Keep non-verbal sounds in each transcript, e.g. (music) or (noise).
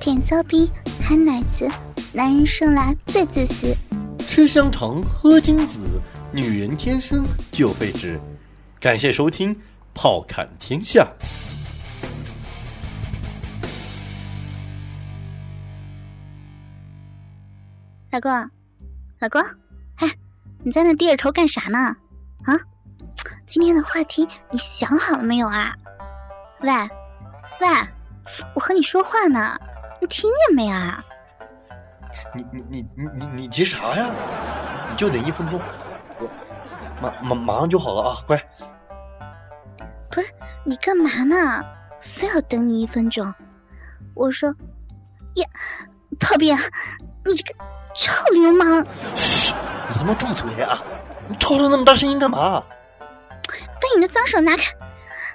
舔骚逼，含奶子，男人生来最自私。吃香肠，喝精子，女人天生就废纸。感谢收听《炮侃天下》。老公，老公，哎，你在那低着头干啥呢？啊？今天的话题你想好了没有啊？喂，喂，我和你说话呢。你听见没啊？你你你你你你急啥呀？你就等一分钟，我马马马上就好了啊，乖。不是你干嘛呢？非要等你一分钟？我说，呀，炮兵，你这个臭流氓！嘘，你他妈住嘴啊！你吵吵那么大声音干嘛？把你的脏手拿开！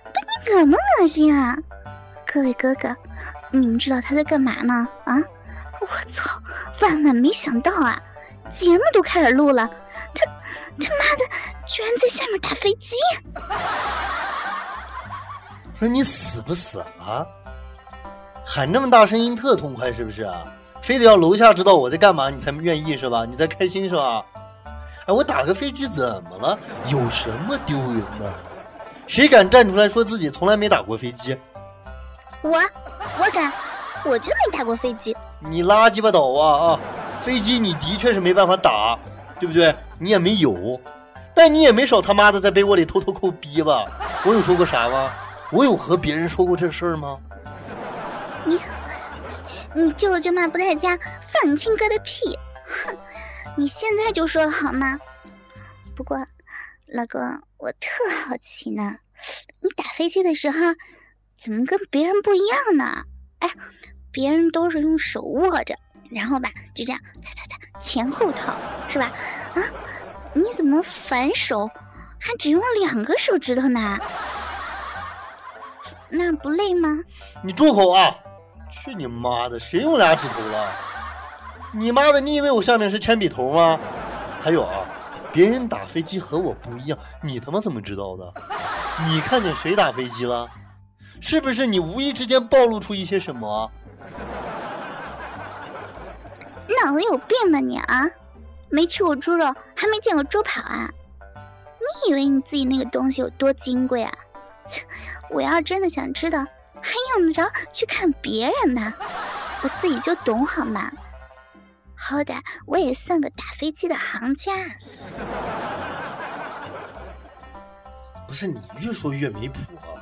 不，你恶不恶心啊？各位哥哥。你们知道他在干嘛呢？啊！我操！万万没想到啊！节目都开始录了，他他妈的居然在下面打飞机！(laughs) 说你死不死啊？喊这么大声音特痛快是不是？非得要楼下知道我在干嘛你才愿意是吧？你在开心是吧？哎，我打个飞机怎么了？有什么丢人的？谁敢站出来说自己从来没打过飞机？我。我敢，我真没打过飞机。你拉鸡巴倒啊啊！飞机你的确是没办法打，对不对？你也没有，但你也没少他妈的在被窝里偷偷抠逼吧？我有说过啥吗？我有和别人说过这事儿吗？你，你舅舅妈不在家，放你亲哥的屁！哼，(laughs) 你现在就说好吗？不过，老公，我特好奇呢，你打飞机的时候。怎么跟别人不一样呢？哎，别人都是用手握着，然后吧就这样擦擦擦前后套，是吧？啊，你怎么反手还只用两个手指头呢？那不累吗？你住口啊！去你妈的，谁用俩指头了？你妈的，你以为我下面是铅笔头吗？还有啊，别人打飞机和我不一样，你他妈怎么知道的？你看见谁打飞机了？是不是你无意之间暴露出一些什么？脑子有病吧你啊！没吃过猪肉，还没见过猪跑啊？你以为你自己那个东西有多金贵啊？切！我要真的想知道，还用得着去看别人吗？我自己就懂好吗？好歹我也算个打飞机的行家。不是你越说越没谱啊！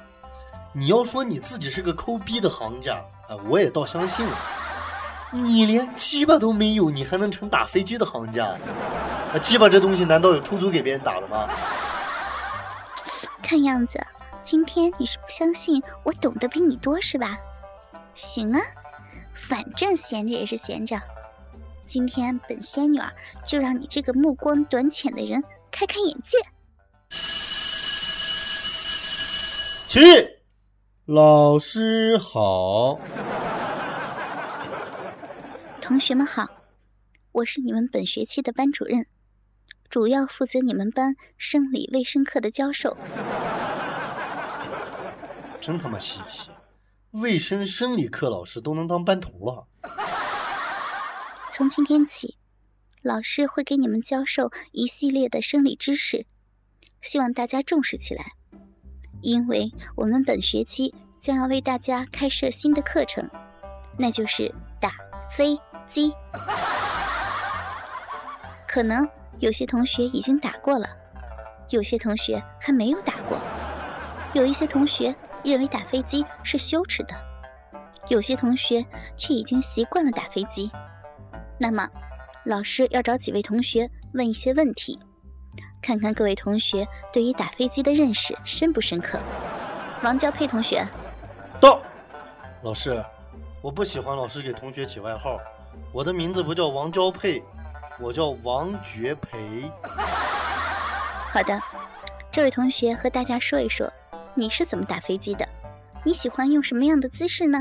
你要说你自己是个抠逼的行家，啊，我也倒相信了。你连鸡巴都没有，你还能成打飞机的行家？啊鸡巴这东西难道有出租给别人打的吗？看样子今天你是不相信我懂得比你多是吧？行啊，反正闲着也是闲着，今天本仙女儿就让你这个目光短浅的人开开眼界。起。老师好，同学们好，我是你们本学期的班主任，主要负责你们班生理卫生课的教授。真他妈稀奇，卫生生理课老师都能当班头了。从今天起，老师会给你们教授一系列的生理知识，希望大家重视起来。因为我们本学期将要为大家开设新的课程，那就是打飞机。(laughs) 可能有些同学已经打过了，有些同学还没有打过，有一些同学认为打飞机是羞耻的，有些同学却已经习惯了打飞机。那么，老师要找几位同学问一些问题。看看各位同学对于打飞机的认识深不深刻？王娇佩同学，到。老师，我不喜欢老师给同学起外号，我的名字不叫王娇佩，我叫王觉培。好的，这位同学和大家说一说，你是怎么打飞机的？你喜欢用什么样的姿势呢？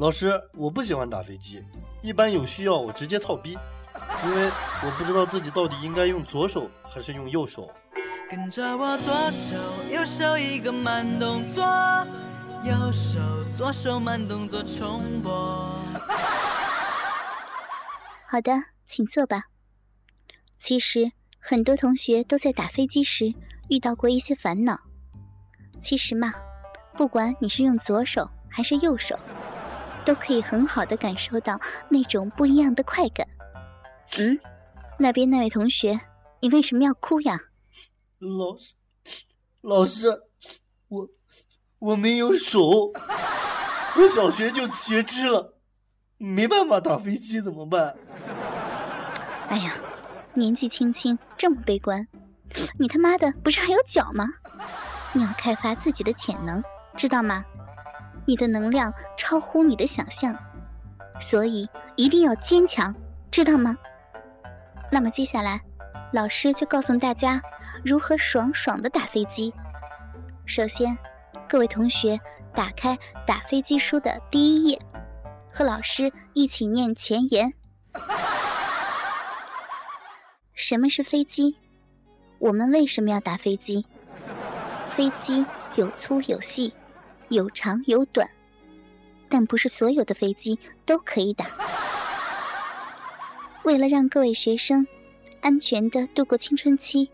老师，我不喜欢打飞机，一般有需要我直接操逼，因为我不知道自己到底应该用左手还是用右手。跟着我左手右手一个慢动作，右手左手慢动作重播。(laughs) 好的，请坐吧。其实很多同学都在打飞机时遇到过一些烦恼。其实嘛，不管你是用左手还是右手。都可以很好的感受到那种不一样的快感。嗯，那边那位同学，你为什么要哭呀？老师，老师，我我没有手，我小学就截肢了，没办法打飞机，怎么办？哎呀，年纪轻轻这么悲观，你他妈的不是还有脚吗？你要开发自己的潜能，知道吗？你的能量超乎你的想象，所以一定要坚强，知道吗？那么接下来，老师就告诉大家如何爽爽的打飞机。首先，各位同学打开打飞机书的第一页，和老师一起念前言。什么是飞机？我们为什么要打飞机？飞机有粗有细。有长有短，但不是所有的飞机都可以打。为了让各位学生安全的度过青春期，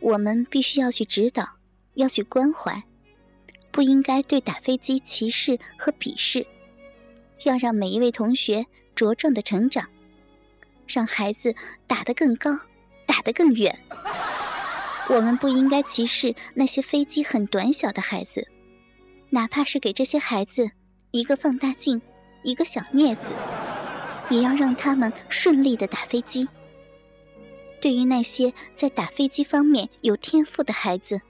我们必须要去指导，要去关怀，不应该对打飞机歧视和鄙视，要让每一位同学茁壮的成长，让孩子打得更高，打得更远。我们不应该歧视那些飞机很短小的孩子。哪怕是给这些孩子一个放大镜，一个小镊子，也要让他们顺利的打飞机。对于那些在打飞机方面有天赋的孩子，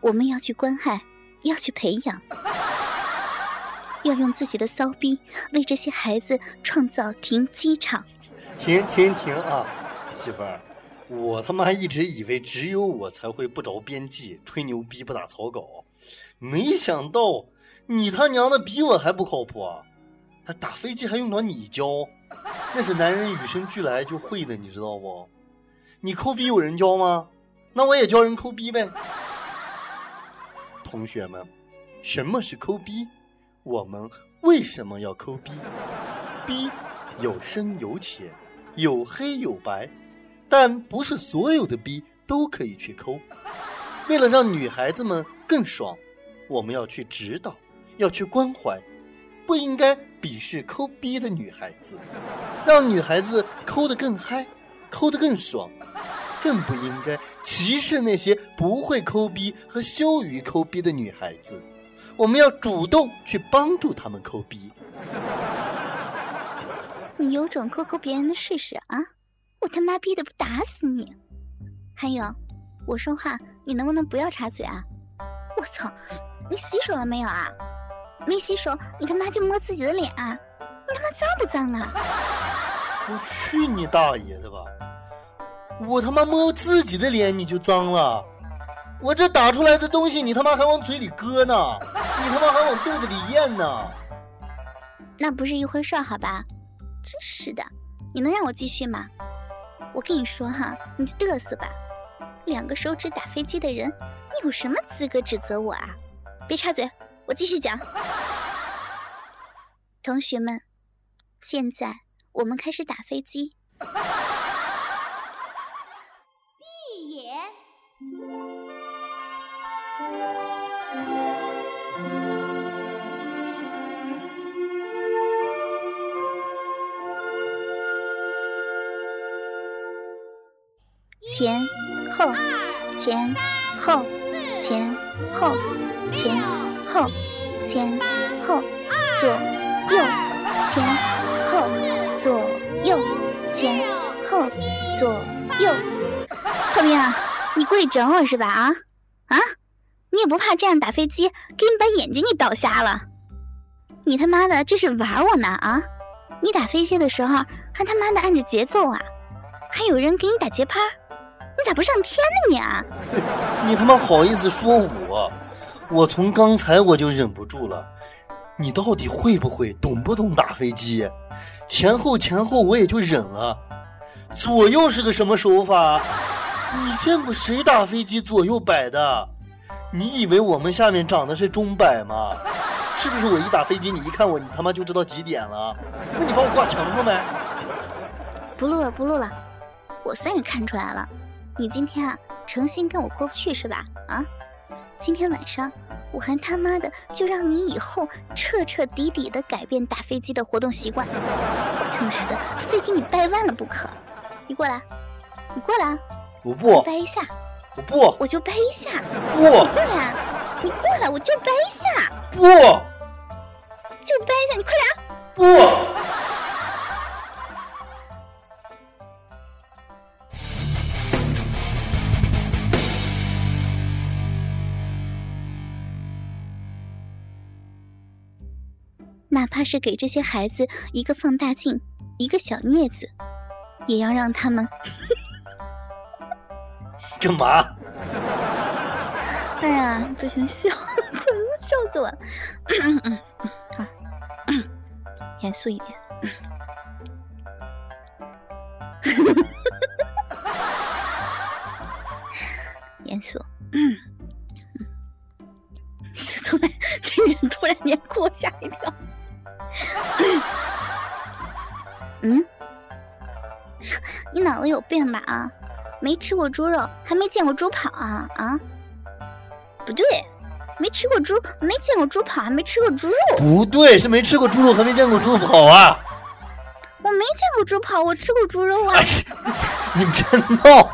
我们要去关爱，要去培养，要用自己的骚逼为这些孩子创造停机场。停停停啊，媳妇儿，我他妈一直以为只有我才会不着边际吹牛逼不打草稿。没想到你他娘的比我还不靠谱啊！打飞机还用得着你教，那是男人与生俱来就会的，你知道不？你抠逼有人教吗？那我也教人抠逼呗。同学们，什么是抠逼？我们为什么要抠逼？逼有深有浅，有黑有白，但不是所有的逼都可以去抠。为了让女孩子们更爽。我们要去指导，要去关怀，不应该鄙视抠逼的女孩子，让女孩子抠得更嗨，抠得更爽，更不应该歧视那些不会抠逼和羞于抠逼的女孩子。我们要主动去帮助他们抠逼。你有种抠抠别人的试试啊！我他妈逼的不打死你！还有，我说话你能不能不要插嘴啊？我操！你洗手了没有啊？没洗手，你他妈就摸自己的脸啊？你他妈脏不脏啊？我去你大爷的吧！我他妈摸自己的脸你就脏了？我这打出来的东西你他妈还往嘴里搁呢？你他妈还往肚子里咽呢？那不是一回事好吧？真是的，你能让我继续吗？我跟你说哈，你就嘚瑟吧。两个手指打飞机的人，你有什么资格指责我啊？别插嘴，我继续讲。同学们，现在我们开始打飞机。闭眼。前后，前后，前后。前后，前后，左右，前后，左右，前后，左右。透明，你故意整我是吧？啊啊！你也不怕这样打飞机，给你把眼睛给倒瞎了？你他妈的这是玩我呢啊！你打飞机的时候还他妈的按着节奏啊，还有人给你打节拍，你咋不上天呢你啊？你他妈好意思说我？我从刚才我就忍不住了。你到底会不会，懂不懂打飞机？前后前后我也就忍了，左右是个什么手法？你见过谁打飞机左右摆的？你以为我们下面长的是钟摆吗？是不是我一打飞机，你一看我，你他妈就知道几点了？那你把我挂墙上呗？不录了，不录了。我算是看出来了，你今天啊，诚心跟我过不去是吧？啊，今天晚上我还他妈的就让你以后彻彻底底的改变打飞机的活动习惯。我他妈的非给你掰弯了不可！你过来，你过来，我不掰一下，我不，我就掰一下。不，你过来，你过来，我就掰一下。不，就掰一下，你快点。不。是给这些孩子一个放大镜，一个小镊子，也要让他们干嘛？哎呀，不行，笑，快笑死我了。嗯嗯，好，严肃一点。(laughs) 严肃。嗯。(laughs) 突然，(laughs) 听着突然间给我吓一跳。(laughs) 嗯？你脑子有病吧啊？没吃过猪肉，还没见过猪跑啊啊？不对，没吃过猪，没见过猪跑，还没吃过猪肉。不对，是没吃过猪肉，还没见过猪跑啊。我没见过猪跑，我吃过猪肉啊。你 (laughs) 别闹。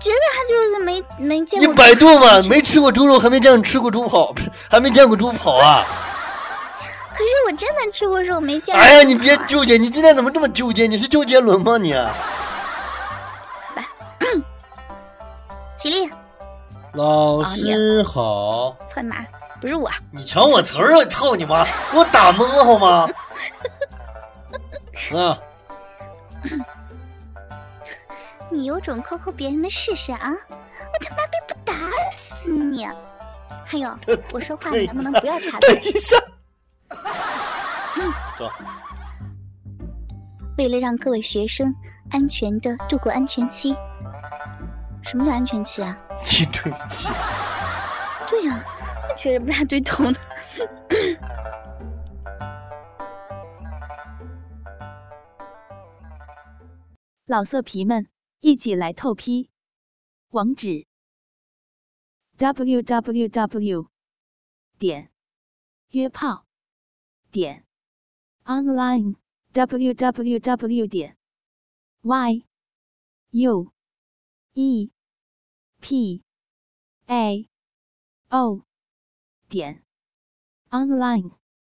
觉得他就是没没见过。你百度嘛，没吃过猪肉，还没见吃过猪跑，不 (laughs) 是还没见过猪跑啊。可是我真的吃过肉，没见过。哎呀，你别纠结，你今天怎么这么纠结？你是周杰伦吗你？来，起立。老师好。操你妈！不是我。你抢我词儿啊！操你妈！给我打懵了好吗？(laughs) 啊！你有种扣扣别人的试试啊！我他妈逼不打死你！还有，(laughs) 我说话你能不能不要插嘴？等一下。走。为了让各位学生安全的度过安全期，什么叫安全期啊？青春期。对呀，觉得不大对头呢。老色皮们，一起来透批！网址：w w w. 点约炮点 online w w w. 点 y u e p a o 点 online。